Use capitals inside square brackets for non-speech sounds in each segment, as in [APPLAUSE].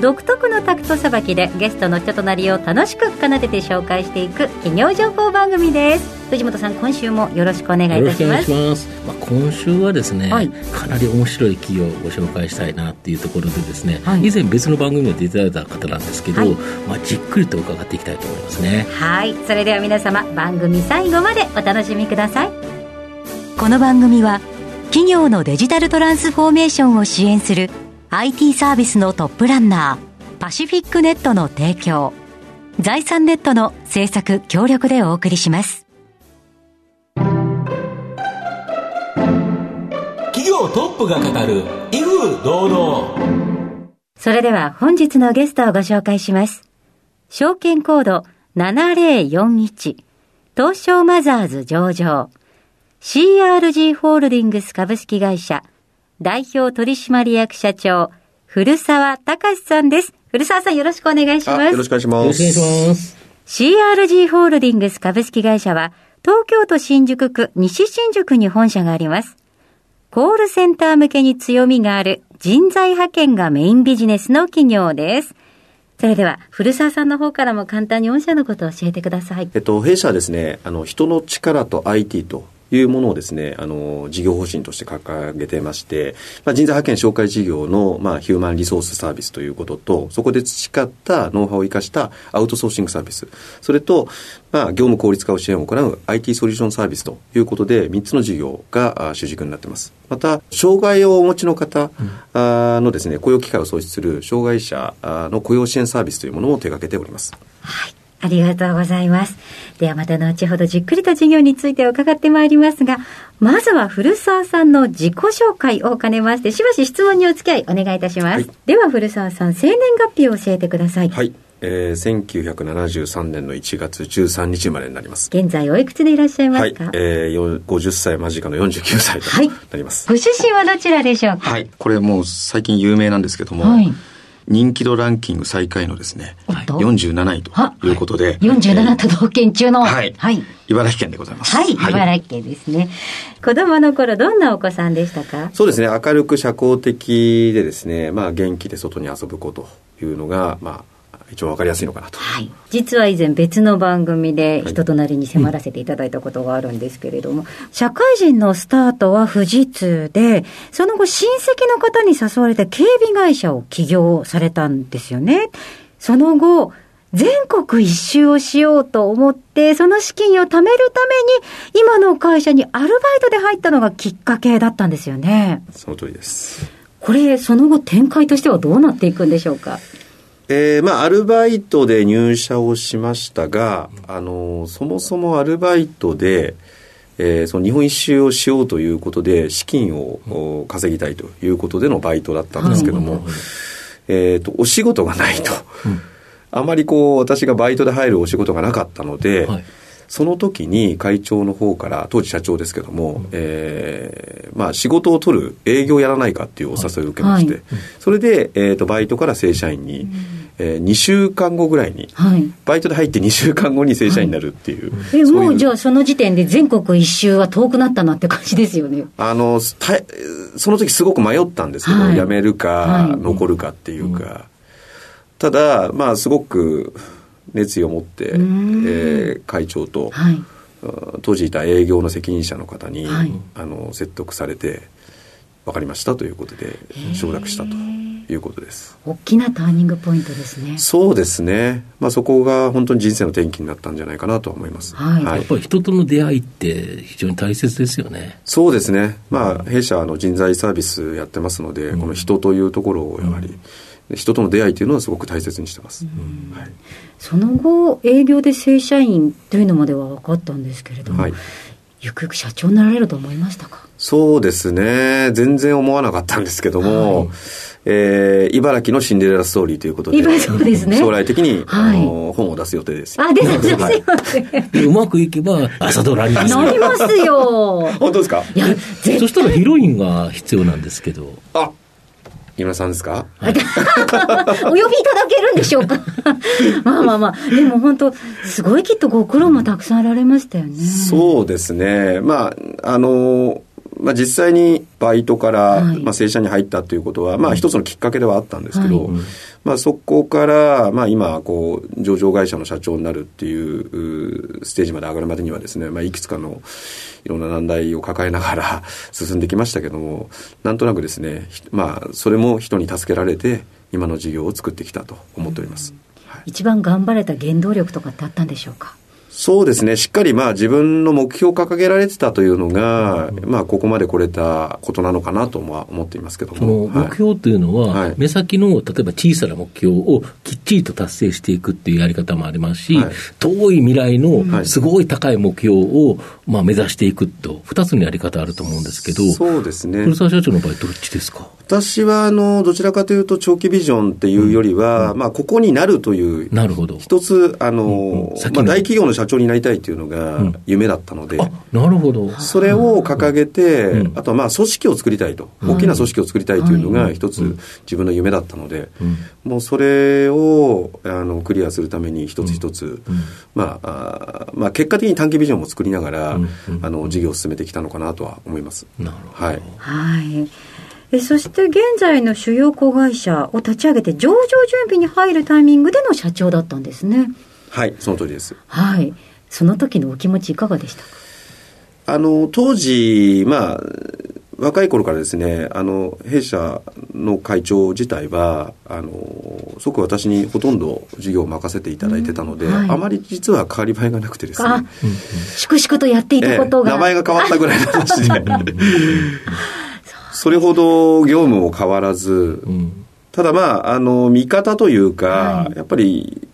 独特のタクトさばきでゲストの人となりを楽しく奏でて紹介していく企業情報番組です。藤本さん今週もよろしくお願いいたします。ます。まあ、今週はですね、はい、かなり面白い企業をご紹介したいなっていうところでですね、はい、以前別の番組で出ていただいた方なんですけど、はい、まあ、じっくりと伺っていきたいと思いますね。はい。それでは皆様番組最後までお楽しみください。この番組は企業のデジタルトランスフォーメーションを支援する IT サービスのトップランナーパシフィックネットの提供財産ネットの制作協力でお送りします。企業トップが語る威風堂々。それでは本日のゲストをご紹介します。証券コード7041東証マザーズ上場。CRG ホールディングス株式会社代表取締役社長古澤隆さんです。古澤さんよろしくお願いします。よろしくお願いします。よろしくお願いします。CRG ホールディングス株式会社は東京都新宿区西新宿に本社があります。コールセンター向けに強みがある人材派遣がメインビジネスの企業です。それでは、古澤さんの方からも簡単に御社のことを教えてください。えっと、弊社はですね、あの、人の力と IT というものをですね、あの、事業方針として掲げてまして、まあ、人材派遣紹介事業の、まあ、ヒューマンリソースサービスということと、そこで培ったノウハウを生かしたアウトソーシングサービス、それと、まあ、業務効率化を支援を行う IT ソリューションサービスということで、3つの事業が主軸になっています。また、障害をお持ちの方のですね、雇用機会を創出する障害者の雇用支援サービスというものを手掛けております。はい。ありがとうございます。ではまた後ほどじっくりと事業について伺ってまいりますが、まずは古澤さんの自己紹介を兼ねまして、しばし質問にお付き合いお願いいたします。はい、では古澤さん、生年月日を教えてください。はい。えー、1973年の1月13日までになります。現在おいくつでいらっしゃいますか、はい、えー、50歳間近の49歳となります、はい。ご出身はどちらでしょうか？はい。これもう最近有名なんですけども、はい人気度ランキング最下位のですね、47位ということで。47都道府県中の、はい。はい。茨城県でございます。はい。茨城県ですね。子供の頃、どんなお子さんでしたか？そうですね。明るく社交的でですね、まあ元気で外に遊ぶ子というのが、まあ、一応わかりやすいのかなと、はい、実は以前別の番組で人となりに迫らせていただいたことがあるんですけれども、はいうん、社会人のスタートは富士通でその後親戚の方に誘われて警備会社を起業されたんですよね。その後全国一周をしようと思って、その資金を貯めるために、今の会社にアルバイトで入ったのがきっかけだったんですよね。その通りです。これ、その後展開としてはどうなっていくんでしょうか？えー、まあ、アルバイトで入社をしましたが、あの、そもそもアルバイトで、えー、その日本一周をしようということで、資金を稼ぎたいということでのバイトだったんですけども、えっ、と、お仕事がないと。あまりこう、私がバイトで入るお仕事がなかったので、はいその時に会長の方から、当時社長ですけども、うん、えー、まあ仕事を取る営業やらないかっていうお誘いを受けまして、はい、それで、えっ、ー、と、バイトから正社員に、うん、えー、2週間後ぐらいに、はい、バイトで入って2週間後に正社員になるっていう。はい、え、もうじゃあその時点で全国一周は遠くなったなって感じですよね。あの、たその時すごく迷ったんですけど、はい、辞めるか、残るかっていうか、うん、ただ、まあすごく、熱意を持って、えー、会長と、はい、当時いた営業の責任者の方に、はい、あの説得されて分かりましたということで承諾したということです。大きなターニングポイントですね。そうですね、まあ、そこが本当に人生の転機になったんじゃないかなと思います、はい、はい、やっぱり人との出会いって非常に大切ですよね。そうですね。まあ弊社の人材サービスやってますので、うん、この人というところをやはり、うん人との出会いというのはすごく大切にしてます、はい、その後営業で正社員というのまでは分かったんですけれども、はい、ゆくゆく社長になられると思いましたか？そうですね。全然思わなかったんですけども、はい、えー、茨城のシンデレラストーリーということで、そうですね、将来的に、はい。あの本を出す予定です。あ、ですですよはいね。でうまくいけば朝ドラになりますよ。[LAUGHS] 本当ですか？いや、絶そしたらヒロインが必要なんですけど。あ井村さんですか？お呼びいただけるんでしょうか？[LAUGHS] まあまあまあ、でも本当、すごいきっとご苦労もたくさんあられましたよね。そうですね。まあ、あの、まあ、実際にバイトから、はい。まあ、正社に入ったということは、まあ、一つのきっかけではあったんですけど、はい。まあ、そこから、まあ、今、こう、上場会社の社長になるっていううステージまで上がるまでにはですね、まあ、いくつかのいろんな難題を抱えながら [LAUGHS] 進んできましたけども、なんとなくですね、ひまあ、それも人に助けられて、今の事業を作ってきたと思っております。はい。一番頑張れた原動力とかってあったんでしょうか？そうですね。しっかりまあ自分の目標を掲げられてたというのが、まあここまで来れたことなのかなとは思っていますけども。目標というのは、はい目先の例えば小さな目標をきっちりと達成していくっていうやり方もありますし、はい遠い未来のいすごい高い目標を、まあ、目指していくと、二つのやり方あると思うんですけど、そうですね古。澤社長の場合、どっちですか？私はあの、どちらかというと長期ビジョンっていうよりは、まあここになるという、なるほど。一つ、あのうんうん、先まあの大企業の社長になりたいというのがん。夢だったので、あ、なるほど。それを掲げて、うん。あとはまあ組織を作りたいと、大きな組織を作りたいというのが一つ自分の夢だったので、もうそれをあのクリアするために一つ一つ、まあ、まあ結果的に短期ビジョンも作りながら、うん。あの事業を進めてきたのかなとは思います。なるほど。はい。はい。えそして現在の主要子会社を立ち上げて上場準備に入るタイミングでの社長だったんですね。はい、その通りです。はい。その時のお気持ちいかがでした？かあの、当時、まあ、若い頃からですね、あの、弊社の会長自体は、あの、すごく私にほとんど事業を任せていただいてたので、うんはいあまり実は変わり映えがなくてですね。あ、粛々とやっていたことが。ええ名前が変わったぐらいの話で。[LAUGHS] それほど業務も変わらず、うん。ただまあ、あの、見方というか、はいやっぱり、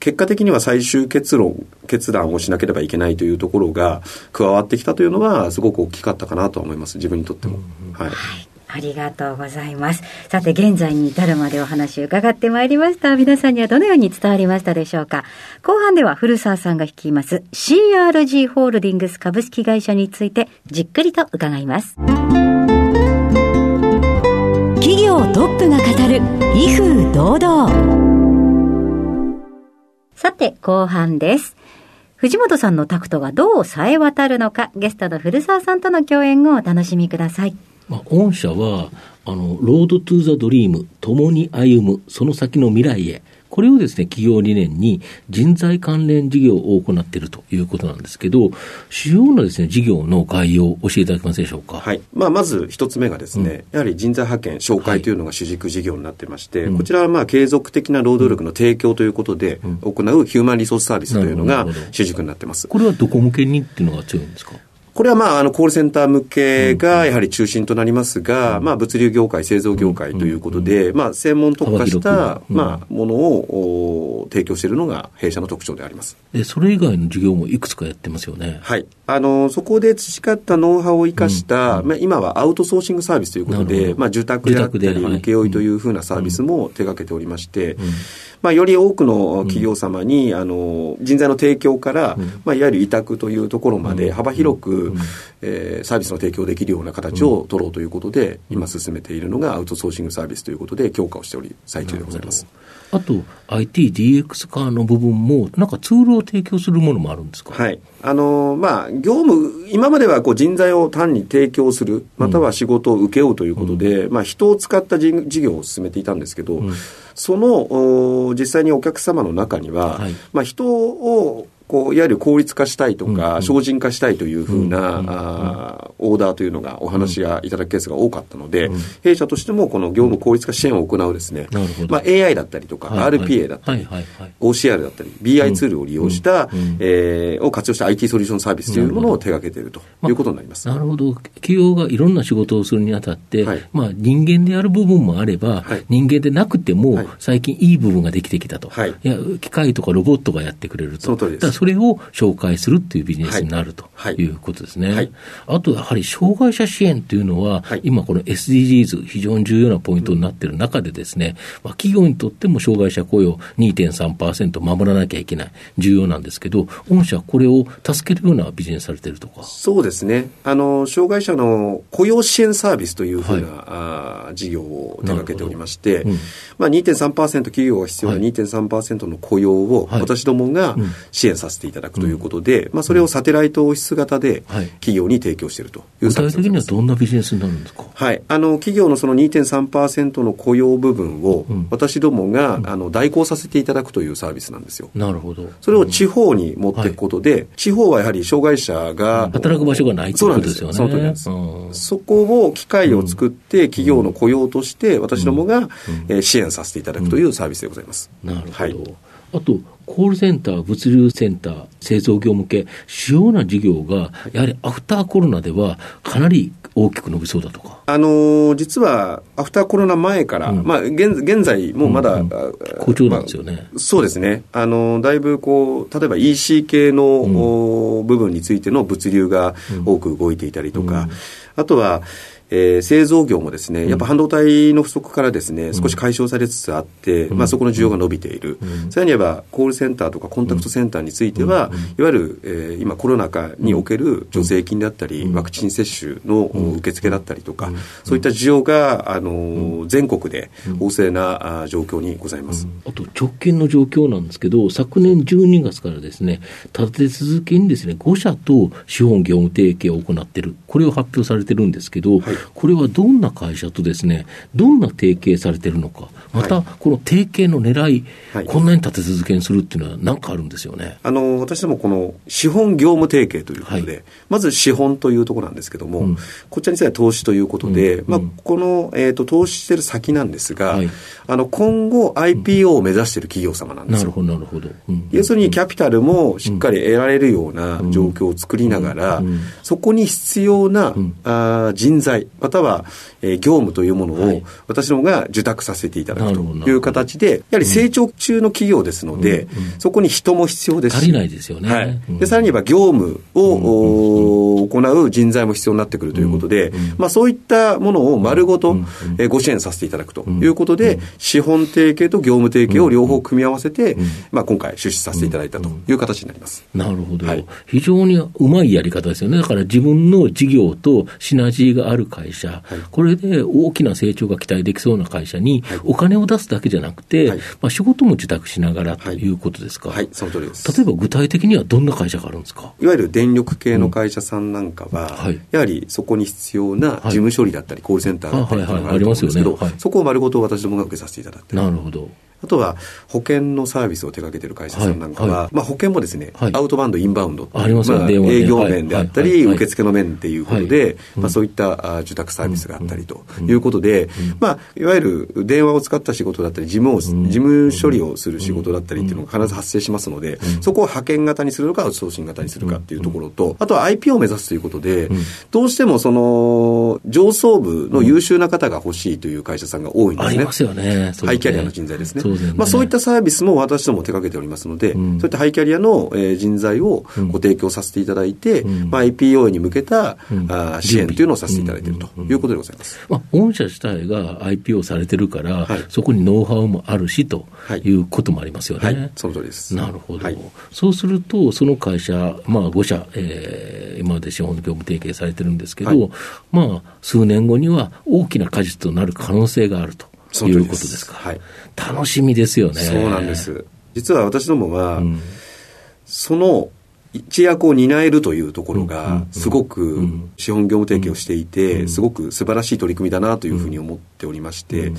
結果的には最終結論、決断をしなければいけないというところが加わってきたというのは、すごく大きかったかなとは思います。自分にとっても。はい。はい。ありがとうございます。さて、現在に至るまでお話を伺ってまいりました。皆さんにはどのように伝わりましたでしょうか後半では古澤さんが率います CRG ホールディングス株式会社についてじっくりと伺います。トップが語る威風堂々さて、後半です。藤本さんのタクトがどう冴え渡るのか、ゲストの古澤さんとの共演をお楽しみください。まあ、御社は、あの、 Road to the Dream、共に歩む、その先の未来へ。これをですね、企業理念に人材関連事業を行っているということなんですけど、主要なですね、事業の概要を教えていただけますでしょうか？はい。まあ、まず一つ目がですね、やはり人材派遣、紹介というのが主軸事業になってまして、うんこちらはまあ、継続的な労働力の提供ということで、行うヒューマンリソースサービスというのが主軸になってます。これはどこ向けにっていうのが強いんですか？これはまあ、あの、コールセンター向けがやはり中心となりますが、まあ、物流業界、製造業界ということで、まあ、専門特化し幅たまあ、ものをお提供しているのが弊社の特徴であります。で、それ以外の事業もいくつかやってますよね。はい。あの、そこで培ったノウハウを生かした、まあ、今はアウトソーシングサービスということで、まあ、住宅であったり、請負というふうなサービスも手掛けておりまして、まあ、より多くの企業様に、あの、人材の提供から、まあ、いわゆる委託というところまで幅広く、えーサービスの提供できるような形を取ろうということで、今進めているのがアウトソーシングサービスということで強化をしており、最中でございます。あと、IT、DX 化の部分も、なんかツールを提供するものもあるんですか？はい。あのまあ、業務、今まではこう人材を単に提供する、または仕事を請け負うということで、まあ、人を使った事事業を進めていたんですけど、その、お実際にお客様の中には、はい。まあ、人を、こう、いわゆる効率化したいとか、精進化したいというふうな、オーダーというのがお話がいただくケースが多かったので、弊社としてもこの業務効率化支援を行うですね、まあ、AI だったりとか、RPA だったり、OCR だったり、BI ツールを利用した、うんえーを活用した IT ソリューションサービスというものを手掛けているということになります。なるほど。企業がいろんな仕事をするにあたって、はい。まあ人間でやる部分もあれば、はい。人間でなくても、はい。最近いい部分ができてきたと。はい。や、機械とかロボットがやってくれると。その通りですそれを紹介するっていうビジネスになるとはい。い。うことですね。はい。あと、やはり障害者支援っていうのは、はい。今この SDGs 非常に重要なポイントになっている中でですね、まあ、企業にとっても障害者雇用2.3%守らなきゃいけない、重要なんですけど、御社はこれを助けるようなビジネスされてるとか。そうですね。あの、障害者の雇用支援サービスというふうな、あー事業を手掛けておりまして、うん。まあ2.3%企業が必要なはい2.3%の雇用をはい。私どもがうん。支援させていただくということで、まあそれをサテライトオフィス型ではい企業に提供しているという具サービ体的にはスでございます。どんなビジネスになるんですか？はい。あの、企業のその2.3%の雇用部分をうん私どもが、あの代行させていただくというサービスなんですよ。なるほど。それを地方に持っていくことで、地方はやはり障害者が、働く場所がないってそうことですよね。なんですよ。その通りなんです。うんそこを機会を作って、企業の雇用として、私どもが、えー支援させていただくというサービスでございます。なるほど。はいあと、コールセンター、物流センター、製造業向け、主要な事業が、やはりアフターコロナではかなり大きく伸びそうだとか。あのー実は、アフターコロナ前から、うん。まあ、現現在もまだ、うんうん。あ好調なんですよね。まあそうですね。あのーだいぶこう、例えば EC 系の、お部分についての物流が多く動いていたりとか、あとは、えー製造業もですね、やっぱ半導体の不足からですね、少し解消されつつあって、まあそこの需要が伸びている。さらに言えば、コールセンターとかコンタクトセンターについては、いわゆる、えー今コロナ禍における助成金だったり、ワクチン接種の受付だったりとか、そういった需要が、あのー全国で旺盛なあー状況にございます。あと直近の状況なんですけど、昨年12月からですね、立て続けにですね、5社と資本業務提携を行っている、これを発表されてるんですけど、はいこれはどんな会社とですね、どんな提携されてるのか、また、この提携の狙い、はい。こんなに立て続けにするっていうのは何かあるんですよね。あの私どもこの資本業務提携ということで、はい。まず資本というところなんですけども、うん。こちらについては投資ということで、まあうん。うん、この、えー、と投資してる先なんですが、はい。あの今後 IPO を目指している企業様なんですよ。なるほど、なるほど。うん。要するにキャピタルもしっかり得られるような状況を作りながら、そこに必要な、ん。あー人材、または、えー業務というものを、はい。私どもが受託させていただくという形で、やはり成長中の企業ですので、そこに人も必要です。し足りないですよね。はい。うん。でさらに言えば業務を、お行う人材も必要になってくるということで、まあ、そういったものを丸ごと、えーご支援させていただくということで、資本提携と業務提携を両方組み合わせて、まあ、今回出資させていただいたという形になります。なるほど、はい。非常にうまいやり方ですよね。だから自分の事業とシナジーがある会社、これで大きな成長が期待できそうな会社にお金を出すだけじゃなくて、はい。まあ、仕事も受託しながらということですか？はい、その通りです。例えば具体的にはどんな会社があるんですか？いわゆる電力系の会社さんなんかは、はい。やはりそこに必要な事務処理だったり、コールセンターだったりありますよねはい、そこを丸ごと私どもが受けさせていただいて、なるほど。あとは保険のサービスを手掛けている会社さんなんかは、はいはい。まあ、保険もですね、はい。アウトバウンド、インバウンドありまあ営業面であったり、受付の面っていうことで、まあ、そういったあ受託サービスがあったりということで、まあ、いわゆる電話を使った仕事だったり、事務を、事務処理をする仕事だったりっていうのが必ず発生しますので、そこを派遣型にするのか、アウトソーシング型にするかっていうところと、あとは IP を目指すということで、どうしてもその、上層部の優秀な方が欲しいという会社さんが多いんですね。ありますよね。ハイキャリアの人材ですね。そうまあ、そういったサービスも私ども手掛けておりますので、ん。そういったハイキャリアの、えー人材をご提供させていただいて、ん。まあ、IPO に向けた、支援というのをさせていただいているということでございます。まあ、御社自体が IPO されてるから、はい。そこにノウハウもあるしとはい。いうこともありますよね。はい、その通りです。なるほど、はい。そうすると、その会社、まあ、5社、えー今まで資本業務提携されてるんですけど、はい。まあ、数年後には大きな果実となる可能性があるということですか。はい。楽しみですよね。そうなんで。す。実は私どもは、ん。その一役を担えるというところうん。が、すごく資本業務提携をしていて、すごく素晴らしい取り組みだなというふうに思っておりまして、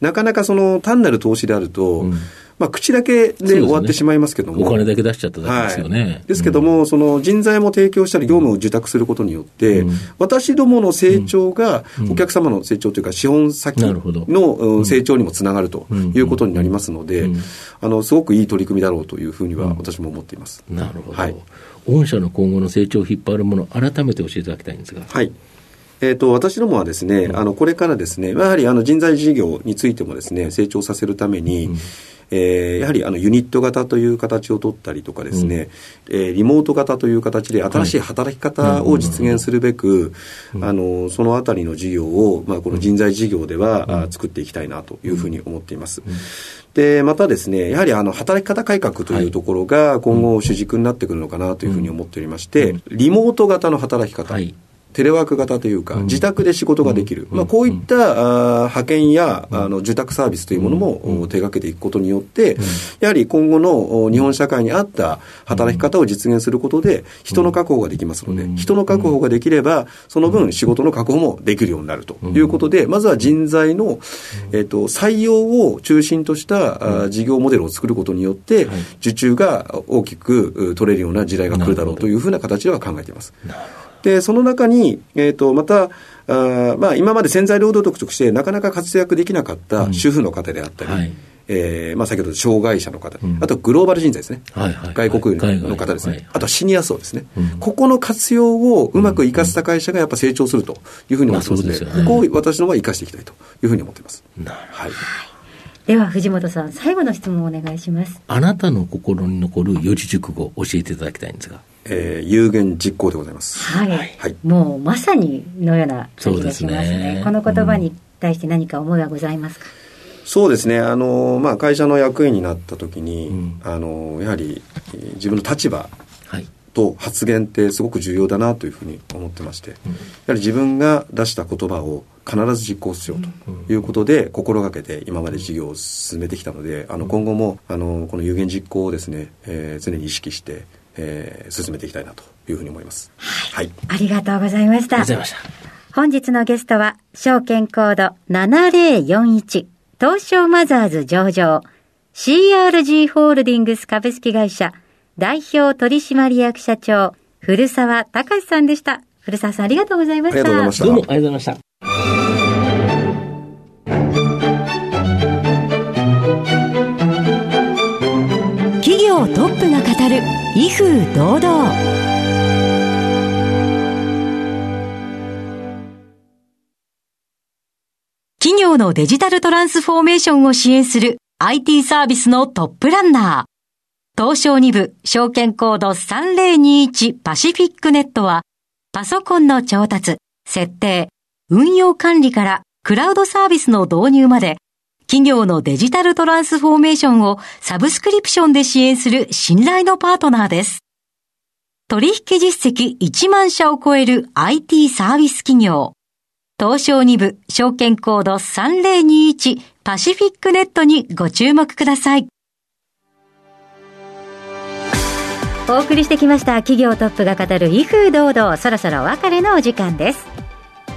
なかなかその単なる投資であると、んまあ、口だけで終わってしまいますけども、お金だけ出しちゃっただけですよね。はい、ですけども、その人材も提供したり、業務を受託することによって、うん。私どもの成長が、お客様の成長というか、資本先のうん成長にもつながるということになりますのでうん、あのすごくいい取り組みだろうというふうには私も思っています。なるほど。はい。御社の今後の成長を引っ張るもの、改めて教えていただきたいんですが。はい。えー、と私どもはですね、あのこれからですね、やはりあの人材事業についてもですね、成長させるために、えー、やはりあのユニット型という形を取ったりとかですね、うん、えー、リモート型という形で新しい働き方を実現するべく、はい、あのそのあたりの事業を、まあ、この人材事業では、うん、作っていきたいなというふうに思っています。うん。で、またですね、やはりあの、働き方改革というところが今後主軸になってくるのかなというふうに思っておりまして、リモート型の働き方。はいテレワーク型というか、自宅で仕事ができる、まあ、こういったあ派遣やあの受託サービスというものも手掛けていくことによって、やはり今後の日本社会に合った働き方を実現することで、人の確保ができますので、人の確保ができれば、その分仕事の確保もできるようになると。いうことで、まずは人材の、えー、と採用を中心とした事業モデルを作ることによって、受注が大きく取れるような時代が来るだろうというふうな形では考えています。なるほどで、その中に、えっ、ー、と、また、あまあ、今まで潜在労働力としてなかなか活躍できなかった主婦の方であったり、うんはい、えー、まあ、先ほど障害者の方、うん、あとグローバル人材ですね、はいはい、外国の方ですね、はい、あとはシニア層ですね、うん、ここの活用をうまく生かした会社がやっぱ成長するというふうに思ってますので、まあでね、ここを私の場合生かしていきたいというふうに思っています。はいでは藤本さん最後の質問をお願いしますあなたの心に残る四字熟語教えていただきたいんですがえー、有言実行でございます。はい。はい、もうまさにのような感じがしますね。すねこの言葉に対して何か思いはございますか、うん、そうですね。あの、まあ、会社の役員になった時に、うん、あの、やはり自分の立場と発言ってすごく重要だなというふうに思ってまして、うん、やはり自分が出した言葉を必ず実行しようということで心がけて今まで事業を進めてきたので、あの今後もあのこの有言実行をですね、えー、常に意識してえー、進めていきたいなというふうに思います。はい。はい、ありがとうございました。ありがとうございました。本日のゲストは、証券コード7041、東証マザーズ上場、CRG ホールディングス株式会社、代表取締役社長、古澤隆さんでした。古澤さんありがとうございました。ありがとうございました。どうもありがとうございました。業トップが語る威風堂々企業のデジタルトランスフォーメーションを支援する IT サービスのトップランナー。東証2部証券コード3021パシフィックネットはパソコンの調達、設定、運用管理からクラウドサービスの導入まで企業のデジタルトランスフォーメーションをサブスクリプションで支援する信頼のパートナーです。取引実績1万社を超える IT サービス企業。東証2部証券コード3021パシフィックネットにご注目ください。お送りしてきました企業トップが語る威風堂々そろそろお別れのお時間です。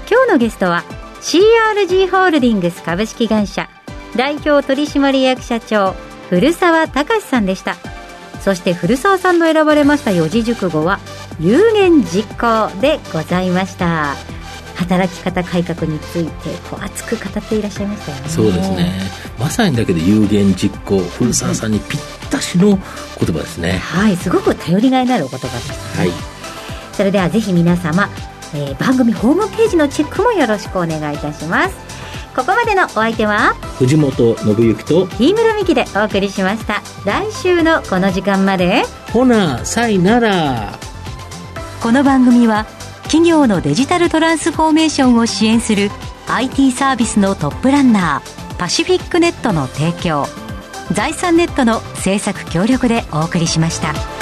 今日のゲストは CRG ホールディングス株式会社代表取締役社長古澤隆さんでしたそして古澤さんの選ばれました四字熟語は有言実行でございました働き方改革についてこう熱く語っていらっしゃいましたよね。そうですね。まさにだけど有言実行古澤さんにぴったしの言葉ですね、はいすごく頼りがいのあるお言葉です、ね、はい。それではぜひ皆様、えー、番組ホームページのチェックもよろしくお願いいたします。ここまでのお相手は藤本信之と飯村美希でお送りしました。来週のこの時間まで。ほなさいなら。この番組は企業のデジタルトランスフォーメーションを支援する IT サービスのトップランナーパシフィックネットの提供財産ネットの制作協力でお送りしました。